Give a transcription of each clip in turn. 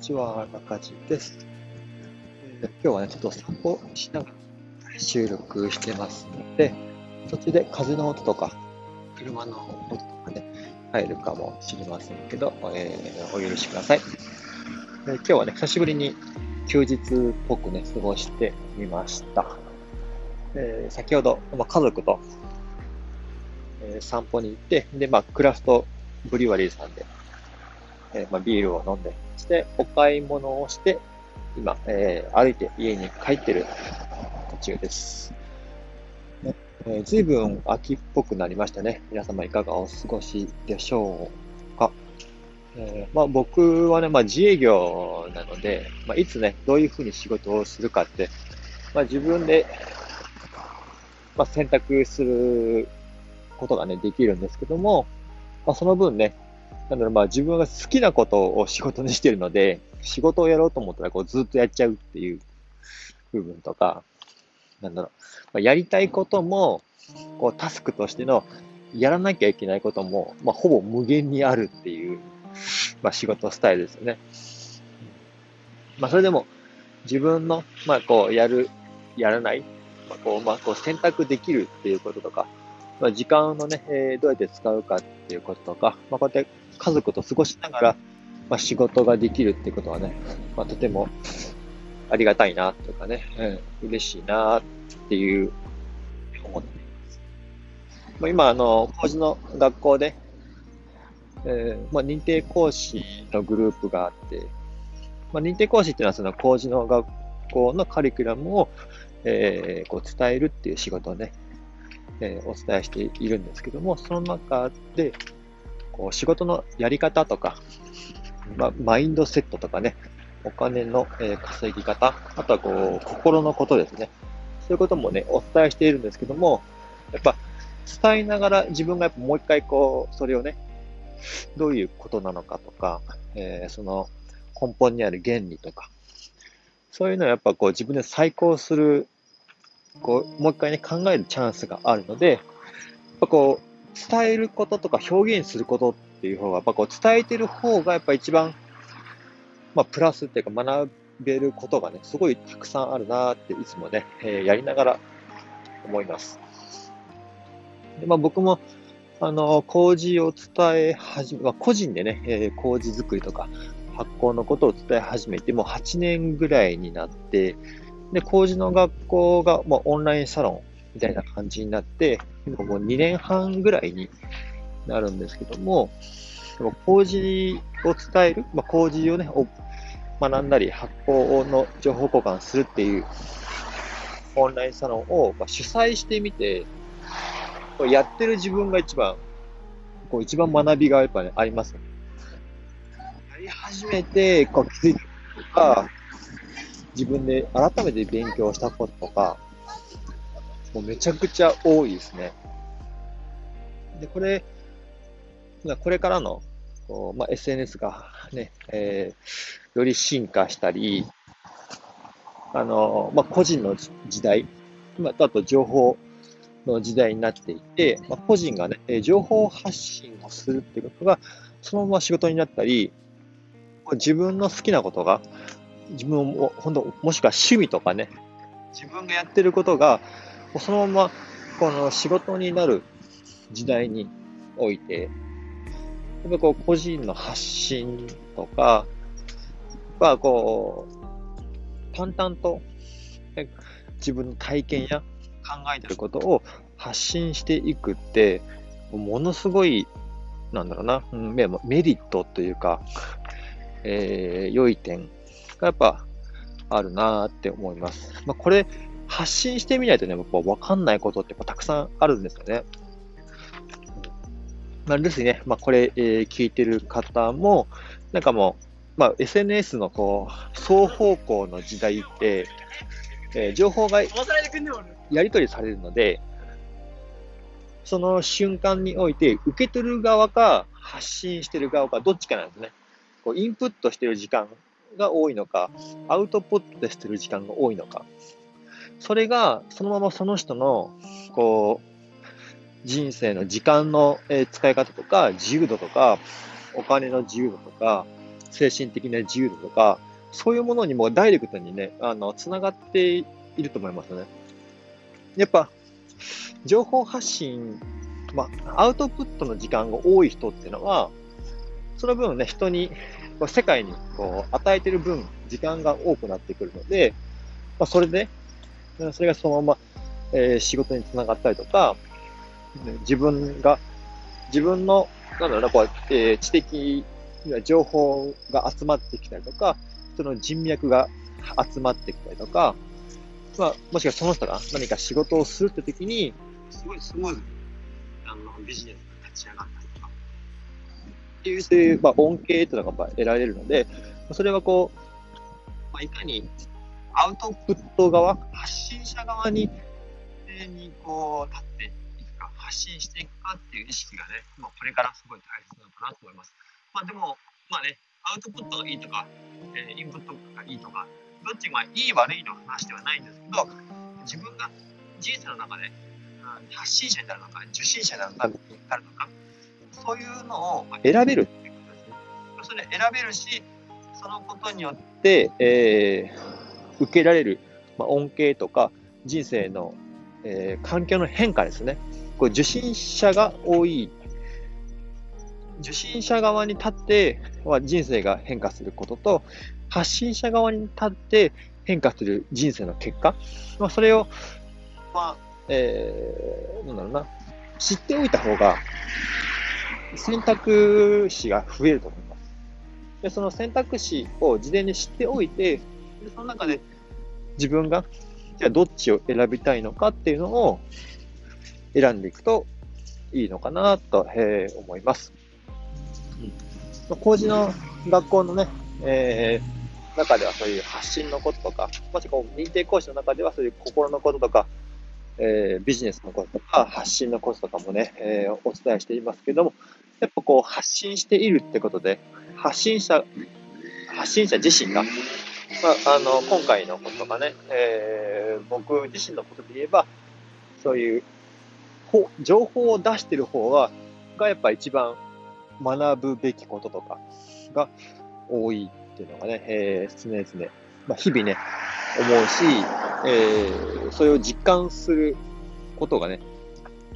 ちは、中地です、えー、今日はね、ちょっと散歩しながら収録してますので、途中で風の音とか、車の音とかね、入るかもしれませんけど、えー、お許しください、えー、今日はね、久しぶりに休日っぽくね、過ごしてみました。えー、先ほど、まあ、家族と、え散歩に行って、で、まあ、クラフトブリュワリーさんでえー、まあ、ビールを飲んで、そしてお買い物をして、今、えー、歩いて家に帰ってる途中です。ねえー、随分秋っぽくなりましたね。皆様いかがお過ごしでしょうか。えー、まあ、僕はね、まあ、自営業なので、まあ、いつね、どういうふうに仕事をするかって、まあ、自分で、まあ、選択することがね、できるんですけども、まあ、その分ね、なんだろう、まあ自分が好きなことを仕事にしているので、仕事をやろうと思ったらこうずっとやっちゃうっていう部分とか、なんだろう、まあ、やりたいことも、こうタスクとしてのやらなきゃいけないことも、まあほぼ無限にあるっていう、まあ仕事スタイルですよね。まあそれでも自分の、まあこうやる、やらない、まあこう、まあこう選択できるっていうこととか、まあ時間のね、えー、どうやって使うかっていうこととか、まあこうやって家族と過ごしながら、まあ、仕事ができるってことはね、まあ、とてもありがたいなとかね、うん、嬉しいなっていう思っています。まあ、今、あの、工事の学校で、えー、まあ、認定講師のグループがあって、まあ、認定講師っていうのはその工事の学校のカリキュラムを、えー、こう伝えるっていう仕事をね、えー、お伝えしているんですけども、その中で、仕事のやり方とか、ま、マインドセットとかね、お金の、え稼ぎ方、あとはこう心のことですね。そういうこともね、お伝えしているんですけども、やっぱ伝えながら自分がやっぱもう一回こう、それをね、どういうことなのかとか、えー、その根本にある原理とか、そういうのをやっぱこう自分で再考する、こう、もう一回ね、考えるチャンスがあるので、やっぱこう、伝えることとか表現することっていう方が、やっぱこう伝えてる方がやっぱ一番、まあ、プラスっていうか学べることがね、すごいたくさんあるなっていつもね、えー、やりながら思います。でまあ、僕も、あの、工事を伝え始め、まあ、個人でね、えー、工事作りとか発行のことを伝え始めて、もう8年ぐらいになって、で、工事の学校が、まあ、オンラインサロンみたいな感じになって、もう2年半ぐらいになるんですけども、工事を伝える、まあ、工事をね、学んだり、発行の情報交換するっていうオンラインサロンを主催してみて、やってる自分が一番、こう一番学びがやっぱね、あります。やり始めて、こう気づいたとか、自分で改めて勉強したこととか、もうめちゃくちゃ多いですね。で、これ、これからのこう、まあ、SNS がね、えー、より進化したり、あの、まあ、個人の時代、まあ、あと情報の時代になっていて、まあ、個人がね、情報発信をするっていうことが、そのまま仕事になったり、自分の好きなことが、自分も、本当、もしくは趣味とかね、自分がやってることが、そのままこの仕事になる時代において、やっぱこう個人の発信とか、はこう、淡々と自分の体験や考えてることを発信していくって、ものすごい、なんだろうな、メリットというか、えー、良い点がやっぱあるなって思います。まあ、これ、発信してみないとね、やっぱ分かんないことってたくさんあるんですよね。まあ、ですね、まあ、これ、えー、聞いてる方も、なんかもう、まあ、SNS のこう、双方向の時代って、えー、情報がやり取りされるので、その瞬間において、受け取る側か、発信してる側か、どっちかなんですね。こうインプットしてる時間が多いのか、アウトプットしてる時間が多いのか。それがそのままその人の、こう、人生の時間の使い方とか、自由度とか、お金の自由度とか、精神的な自由度とか、そういうものにもダイレクトにね、あの、つながっていると思いますね。やっぱ、情報発信、まあ、アウトプットの時間が多い人っていうのは、その分ね、人に、世界にこう与えてる分、時間が多くなってくるので、まあ、それで、それがそのまま、えー、仕事につながったりとか、自分が、自分の、なんだろうな、こう、えー、知的情報が集まってきたりとか、その人脈が集まってきたりとか、まあ、もしくはその人が何か仕事をするって時に、すごいスムーズにあのビジネスが立ち上がったりとか、っていう、そういう、まあ、恩恵というのが得られるので、それはこう、まあ、いかにアウトプット側、発信者側に、にこう立ってい、発信していくかっていう意識がね、まあ、これからすごい大切なのかなと思います。まあ、でも、まあね、アウトプットがいいとか、えー、インプットがいいとか、どっちがいい悪いの話ではないんですけど、自分が人生の中で、発信者になるのか、受信者になるのか、そういうのを選べるっていうことですね。それ選べるし、そのことによって、えー、受けられる、まあ、恩恵とか、人生の、えー、環境の変化ですね。こう受信者が多い、受信者側に立っては人生が変化することと、発信者側に立って変化する人生の結果、まあ、それを、まあ、えー、なんだろうな、知っておいた方が、選択肢が増えると思います。で、その選択肢を事前に知っておいて、でその中で自分が、じゃあどっちを選びたいのかっていうのを選んでいくといいのかなと、えー、思います。うん、工事の学校のね、えー中ではそういう発信のこととか、もしくは認定講師の中ではそういう心のこととか、えー、ビジネスのこととか、発信のこととかもね、えー、お伝えしていますけども、やっぱこう発信しているってことで、発信者、発信者自身が、まあ、あの、今回のことがね、えー、僕自身のことで言えば、そういう情報を出してる方が、がやっぱ一番学ぶべきこととかが多いっていうのがね、えー、常々、まあ、日々ね、思うし、えー、それを実感することがね、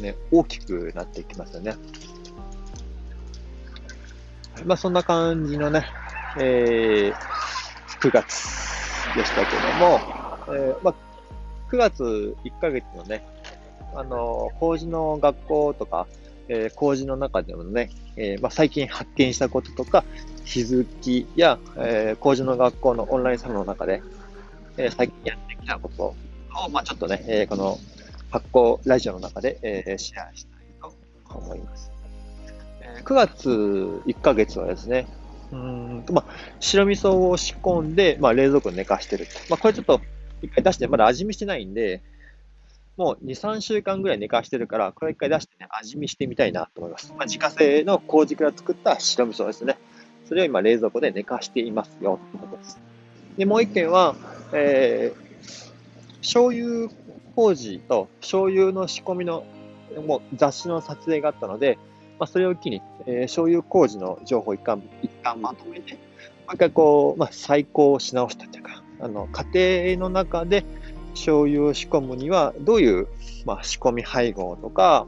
ね、大きくなってきますよね。まあ、そんな感じのね、えー、9月でしたけども、えー、まあ、9月1ヶ月のね、あの、工事の学校とか、えー、工事の中でもね、えー、まあ、最近発見したこととか、気づきや、えー、工事の学校のオンラインサロンの中で、え最近やってきたことを、まあ、ちょっとね、えこの発行ラジオの中で、えシェアしたいと思います。え9月1ヶ月はですね、うんと、まあ、白味噌を仕込んで、まあ、冷蔵庫に寝かしてる。まあ、これちょっと一回出して、まだ味見してないんで、もう2、3週間ぐらい寝かしてるから、これ一回出してね、味見してみたいなと思います。まあ、自家製の麹から作った白味噌ですね。それを今冷蔵庫で寝かしていますよ、ということです。で、もう一件は、えー、醤油麹と醤油の仕込みのもう雑誌の撮影があったので、まあ、それを機に、えー、醤油麹の情報一貫一貫まとめて、もう一回こう、まあ、再考し直したというか、あの家庭の中で醤油を仕込むには、どういう、まあ、仕込み配合とか、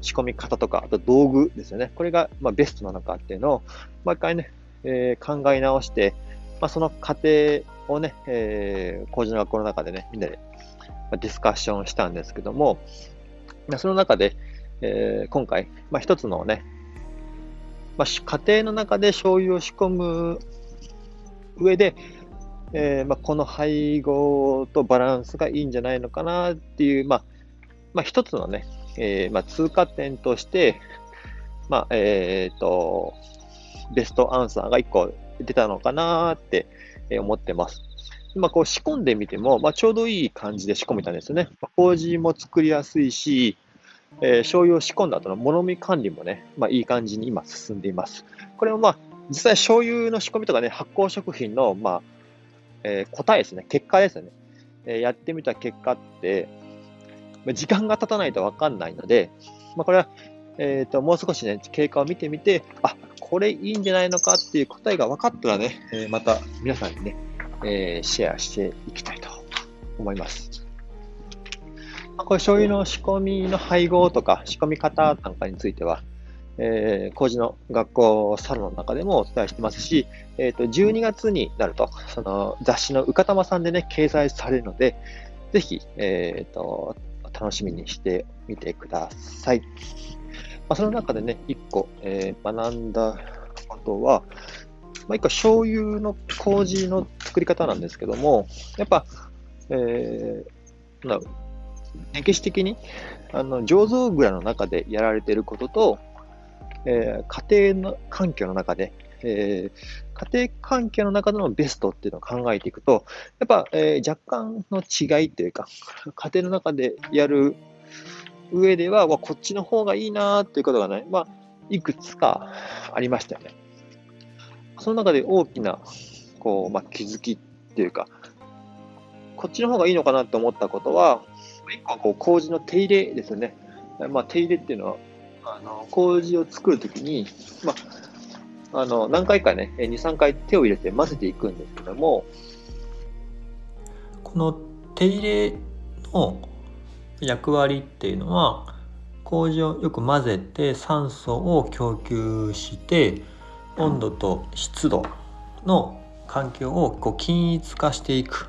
仕込み方とか、あと道具ですよね。これが、まあ、ベストなのかっていうのを、もう一回ね、えー、考え直して、まあ、その過程をね、えー、工事の学校の中でね、みんなでディスカッションしたんですけども、その中で、えー、今回、まあ、一つのね、まあ、家庭の中で醤油を仕込む上で、えー、まあ、この配合とバランスがいいんじゃないのかなっていう、まあ、まあ、一つのね、えー、まあ、通過点として、まあ、えっ、と、ベストアンサーが1個出たのかなって思ってます。まあ、こう仕込んでみても、まあ、ちょうどいい感じで仕込めたんですよね。まあ、麹も作りやすいし、えー、醤油を仕込んだ後の物見管理もね、まあ、いい感じに今進んでいます。これもまあ、実際醤油の仕込みとかね、発酵食品の、まあ、えー、答えですね、結果ですね、えー、やってみた結果って、時間が経たないとわかんないので、まあ、これは、え、ー、と、もう少しね、経過を見てみて、あ、これいいんじゃないのかっていう答えが分かったらね、えまた皆さんにね、えシェアしていきたいと思います。まあ、これ醤油の仕込みの配合とか仕込み方なんかについては、えー、工事の学校サロンの中でもお伝えしてますし、えー、と12月になると、その雑誌のうかたまさんでね、掲載されるので、ぜひ、えー、と楽しみにしてみてください。まあ、その中でね、1個、えー、学んだことは、まあ、1個醤油の麹の作り方なんですけども、やっぱ、えー、歴史的にあの醸造蔵の中でやられていることと、えー、家庭の環境の中で、えー、家庭環境の中でのベストっていうのを考えていくと、やっぱ、えー、若干の違いというか、家庭の中でやる上では、こっちの方がいいなっていうことがね、まあ、いくつかありましたよね。その中で大きな、こう、まあ、気づきっていうか、こっちの方がいいのかなと思ったことは、一個はこう麹の手入れですよね。まあ、手入れっていうのは、あの麹を作るときに、まあ、あの何回かね、2、3回手を入れて混ぜていくんですけども、この手入れの役割っていうのは、麹をよく混ぜて酸素を供給して温度と湿度の環境をこう均一化していく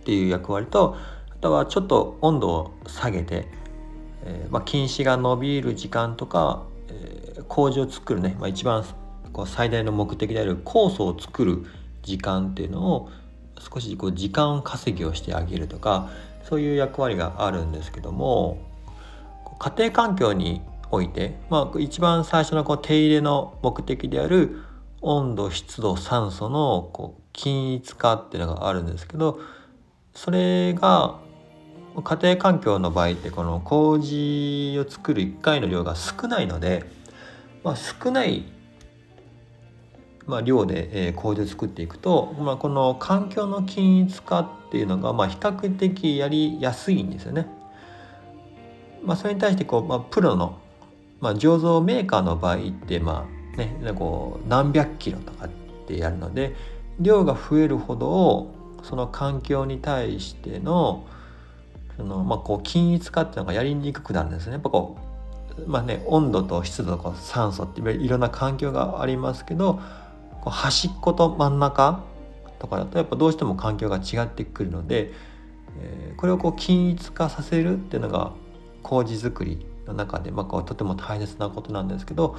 っていう役割とあとはちょっと温度を下げて、えー、まあ、菌糸が伸びる時間とか、えー、麹を作るね、まあ、一番こう最大の目的である酵素を作る時間っていうのを少しこう時間稼ぎをしてあげるとかそういう役割があるんですけども家庭環境において、まあ、一番最初のこう手入れの目的である温度湿度酸素のこう均一化っていうのがあるんですけどそれが家庭環境の場合ってこの麹を作る1回の量が少ないので、まあ、少ない、まあ、量で、えー、麹を作っていくと、まあ、この環境の均一化っていうのが、まあ、比較的やりやすいんですよね。まあ、それに対してこう、まあ、プロの、まあ、醸造メーカーの場合ってまあねこう何百キロとかってやるので量が増えるほどその環境に対してのその、まあ、こう均一化っていうのがやりにくくなるんですね。やっぱこうまあね、温度と湿度と酸素っていろんな環境がありますけどこう端っこと真ん中とかだとやっぱどうしても環境が違ってくるので、えー、これをこう均一化させるっていうのが麹作りの中で、まあ、こうとても大切なことなんですけど、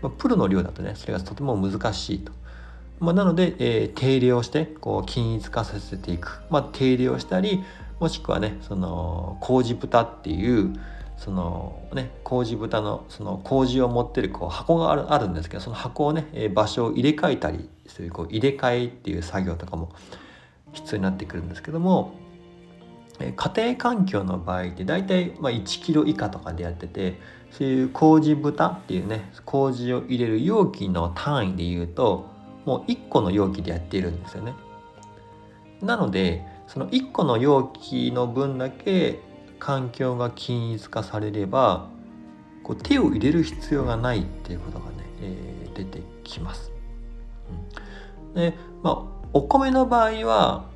まあ、プロの量だとねそれがとても難しいと。まあ、なので、えー、手入れをしてこう均一化させていく、まあ、手入れをしたりもしくはねその麹豚っていうそのね麹豚のその麹を持ってるこう箱があるあるんですけどその箱をね、え場所を入れ替えたりそういうこう入れ替えっていう作業とかも必要になってくるんですけども、え家庭環境の場合って大体まあ1キロ以下とかでやっててそういう麹豚っていうね麹を入れる容器の単位で言うともう1個の容器でやっているんですよね。なのでその1個の容器の分だけ環境が均一化されればこう手を入れる必要がないっていうことがね、えー、出てきます。でまあお米の場合は、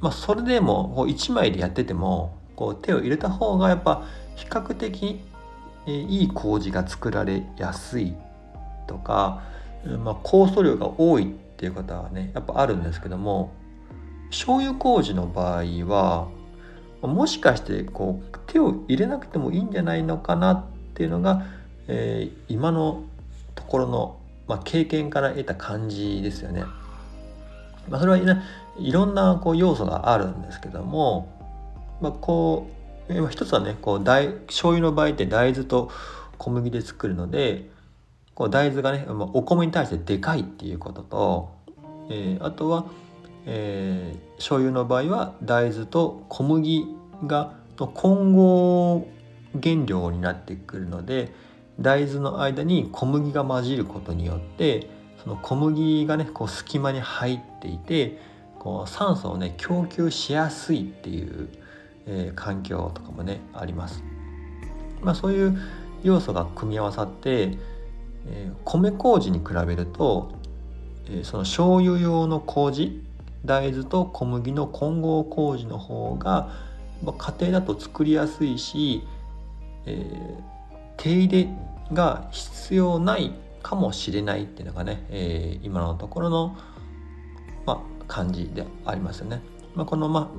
まあ、それでもこう1枚でやっててもこう手を入れた方がやっぱ比較的、えー、いい麹が作られやすいとか、まあ、酵素量が多いっていうことはねやっぱあるんですけども醤油麹の場合はもしかしてこう手を入れなくてもいいんじゃないのかなっていうのが、えー、今のところの、まあ、経験から得た感じですよね。まあ、それは、ね、いろんなこう要素があるんですけども、まあ、こう一つはねこう大醤油の場合って大豆と小麦で作るのでこう大豆がね、まあ、お米に対してでかいっていうことと、えー、あとはえー、醤油の場合は大豆と小麦がの混合原料になってくるので大豆の間に小麦が混じることによってその小麦がねこう隙間に入っていてこう酸素をね供給しやすいっていう、えー、環境とかもねあります。まあ、そういう要素が組み合わさってえー、米麹に比べると、えー、その醤油用の麹大豆と小麦の混合麹の方が、まあ、家庭だと作りやすいし、えー、手入れが必要ないかもしれないっていうのがね、えー、今のところの、まあ、感じでありますよね。まあ、この、ま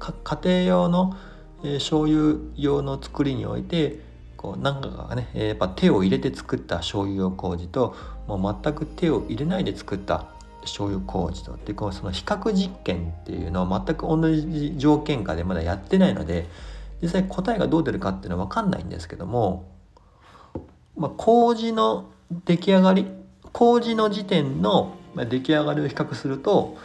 あ、家庭用の、えー、醤油用の作りにおいてこう何かがね、えー、やっぱ手を入れて作った醤油用麹ともう全く手を入れないで作った醤油麹とってこうその比較実験っていうのを全く同じ条件下でまだやってないので実際答えがどう出るかっていうのは分かんないんですけども、まあ、麹の出来上がり麹の時点の出来上がりを比較すると、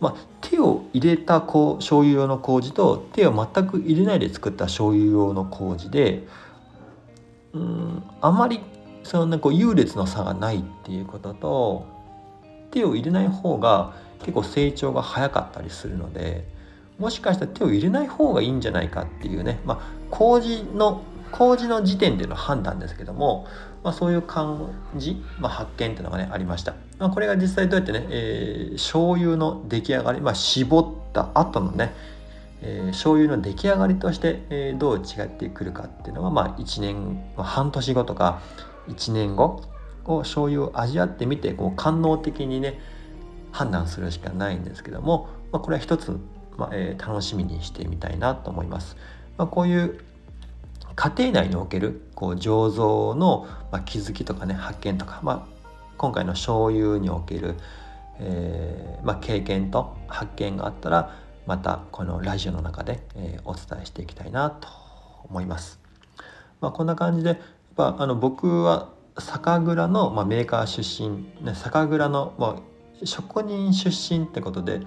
まあ、手を入れたこう醤油用の麹と手を全く入れないで作った醤油用の麹でうんあまりそんなこう優劣の差がないっていうことと手を入れない方が結構成長が早かったりするのでもしかしたら手を入れない方がいいんじゃないかっていうねまあ麹の麹の時点での判断ですけども、まあ、そういう感じ、まあ、発見っていうのがねありました、まあ、これが実際どうやってね、えー、醤油の出来上がり、まあ、絞った後のねえー、醤油の出来上がりとして、えー、どう違ってくるかっていうのは、まあ、1年、まあ、半年後とか1年後を醤油を味わってみてこう官能的にね判断するしかないんですけども、まあ、これは一つ、まあえー、楽しみにしてみたいなと思います。まあ、こういう家庭内におけるこう醸造の、ま、気づきとかね発見とか、まあ、今回の醤油における、えーまあ、経験と発見があったらまたこのラジオの中で、えー、お伝えしていきたいなと思います。まあ、こんな感じでやっぱあの僕は酒蔵の、まあ、メーカー出身、ね、酒蔵の、まあ、職人出身ってことで、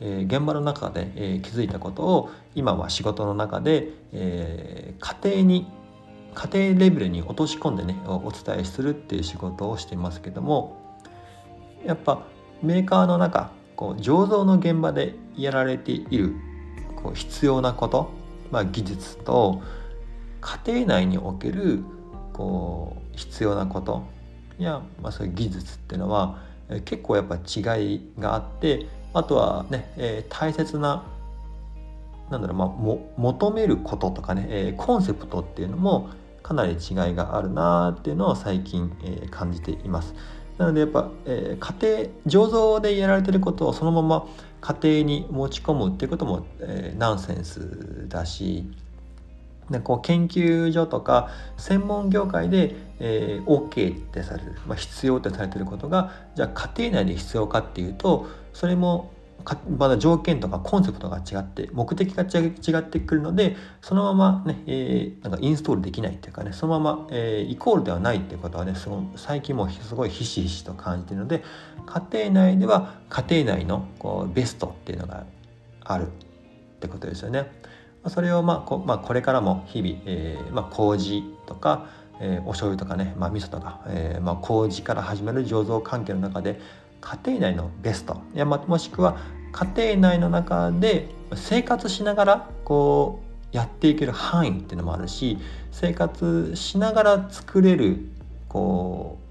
えー、現場の中で、えー、気づいたことを今は仕事の中で、えー、家庭に家庭レベルに落とし込んでねお伝えするっていう仕事をしてますけどもやっぱメーカーの中こう醸造の現場でやられているこう必要なこと、まあ、技術と家庭内におけるこう必要なことや、まあ、そういう技術っていうのは結構やっぱ違いがあってあとはね、えー、大切ななんだろう、まあ、も求めることとかね、えー、コンセプトっていうのもかなり違いがあるなっていうのを最近、えー、感じています。なのでやっぱ、えー、家庭醸造でやられてることをそのまま家庭に持ち込むっていうことも、えー、ナンセンスだしでこう研究所とか専門業界で、えー、OK ってされる、まあ、必要ってされてることがじゃあ家庭内で必要かっていうとそれもまだ条件とかコンセプトが違って目的が違ってくるのでそのままね、えー、なんかインストールできないっていうかねそのまま、えー、イコールではないっていうことはねその最近もすごいひしひしと感じてるので家庭内では家庭内のこうベストっていうのがあるってことですよね。それをまあこ,、まあ、これからも日々、えーまあ、麹とか、えー、お醤油とかね、まあ、味噌とか、えーまあ、麹から始まる醸造関係の中で家庭内のベストいや、まあ、もしくは家庭内の中で生活しながらこうやっていける範囲っていうのもあるし生活しながら作れるこう、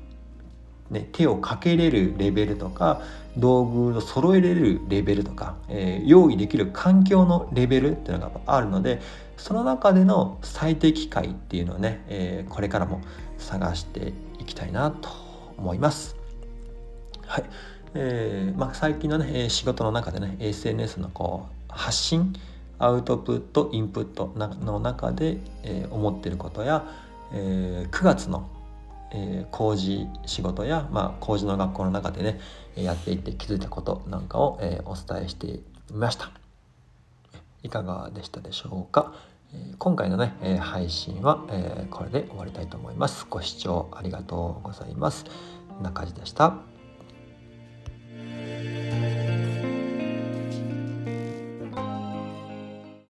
ね、手をかけれるレベルとか道具を揃えれるレベルとか、えー、用意できる環境のレベルっていうのがあるのでその中での最適解っていうのをね、えー、これからも探していきたいなと思います。はいえーまあ、最近のね仕事の中でね SNS のこう発信アウトプットインプットの中で、えー、思ってることや、えー、9月の、えー、工事仕事や、まあ、工事の学校の中でねやっていって気づいたことなんかを、えー、お伝えしてみました。いかがでしたでしょうか？え今回のねえ配信はえこれで終わりたいと思います。ご視聴ありがとうございます。中地でした。